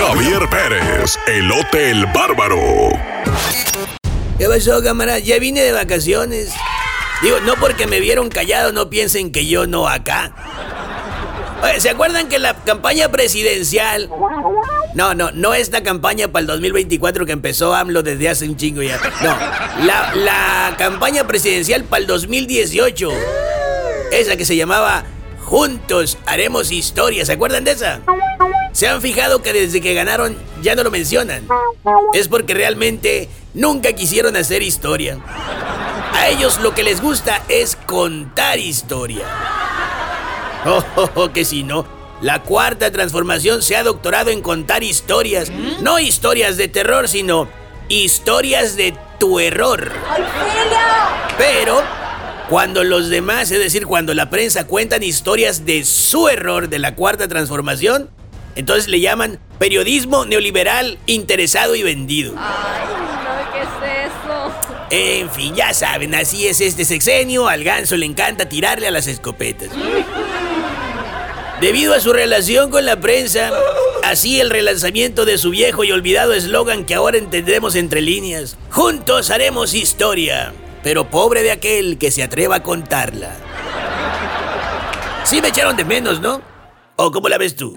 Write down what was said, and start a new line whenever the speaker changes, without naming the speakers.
Javier Pérez, el Hotel Bárbaro.
¿Qué pasó, cámara? Ya vine de vacaciones. Digo, no porque me vieron callado, no piensen que yo no acá. ¿se acuerdan que la campaña presidencial... No, no, no esta campaña para el 2024 que empezó AMLO desde hace un chingo ya. No, la, la campaña presidencial para el 2018. Esa que se llamaba Juntos haremos historia. ¿Se acuerdan de esa? ¿Se han fijado que desde que ganaron ya no lo mencionan? Es porque realmente nunca quisieron hacer historia. A ellos lo que les gusta es contar historia. Oh, oh, oh, que si no. La cuarta transformación se ha doctorado en contar historias. No historias de terror, sino historias de tu error. Pero cuando los demás, es decir, cuando la prensa cuentan historias de su error de la cuarta transformación, entonces le llaman periodismo neoliberal interesado y vendido.
Ay, no, ¿qué es eso?
En fin, ya saben, así es este sexenio, al ganso le encanta tirarle a las escopetas. Debido a su relación con la prensa, así el relanzamiento de su viejo y olvidado eslogan que ahora entendemos entre líneas. Juntos haremos historia, pero pobre de aquel que se atreva a contarla. Sí me echaron de menos, ¿no? ¿O cómo la ves tú?